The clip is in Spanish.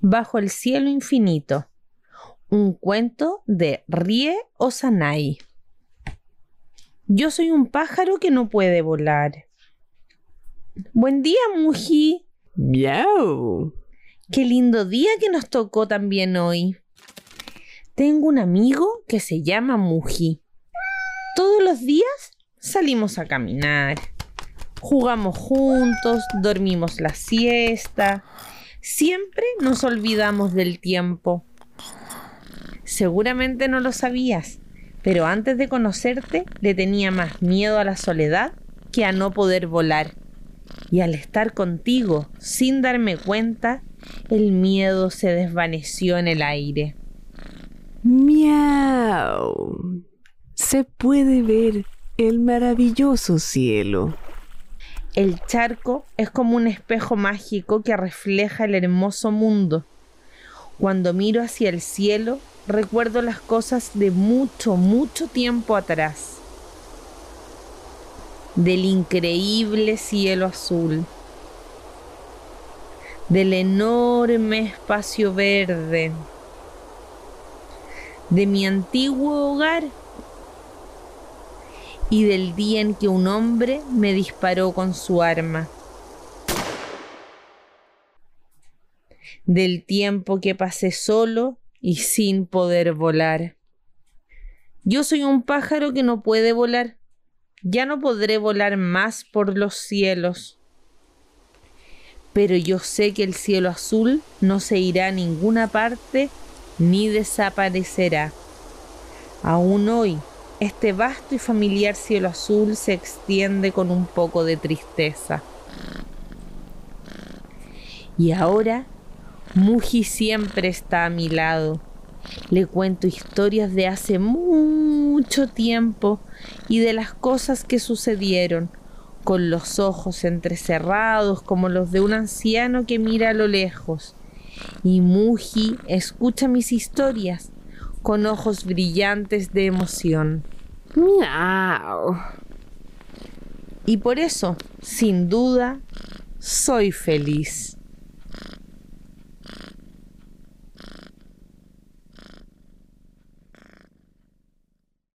bajo el cielo infinito. Un cuento de Rie Osanai. Yo soy un pájaro que no puede volar. Buen día, Muji. Miau. Qué lindo día que nos tocó también hoy. Tengo un amigo que se llama Muji. Todos los días salimos a caminar. Jugamos juntos, dormimos la siesta. Siempre nos olvidamos del tiempo. Seguramente no lo sabías, pero antes de conocerte le tenía más miedo a la soledad que a no poder volar. Y al estar contigo, sin darme cuenta, el miedo se desvaneció en el aire. Miau. Se puede ver el maravilloso cielo. El charco es como un espejo mágico que refleja el hermoso mundo. Cuando miro hacia el cielo, recuerdo las cosas de mucho, mucho tiempo atrás. Del increíble cielo azul. Del enorme espacio verde. De mi antiguo hogar y del día en que un hombre me disparó con su arma. Del tiempo que pasé solo y sin poder volar. Yo soy un pájaro que no puede volar. Ya no podré volar más por los cielos. Pero yo sé que el cielo azul no se irá a ninguna parte ni desaparecerá. Aún hoy este vasto y familiar cielo azul se extiende con un poco de tristeza. Y ahora, Muji siempre está a mi lado. Le cuento historias de hace mucho tiempo y de las cosas que sucedieron, con los ojos entrecerrados como los de un anciano que mira a lo lejos. Y Muji escucha mis historias con ojos brillantes de emoción. Miau. Y por eso, sin duda, soy feliz.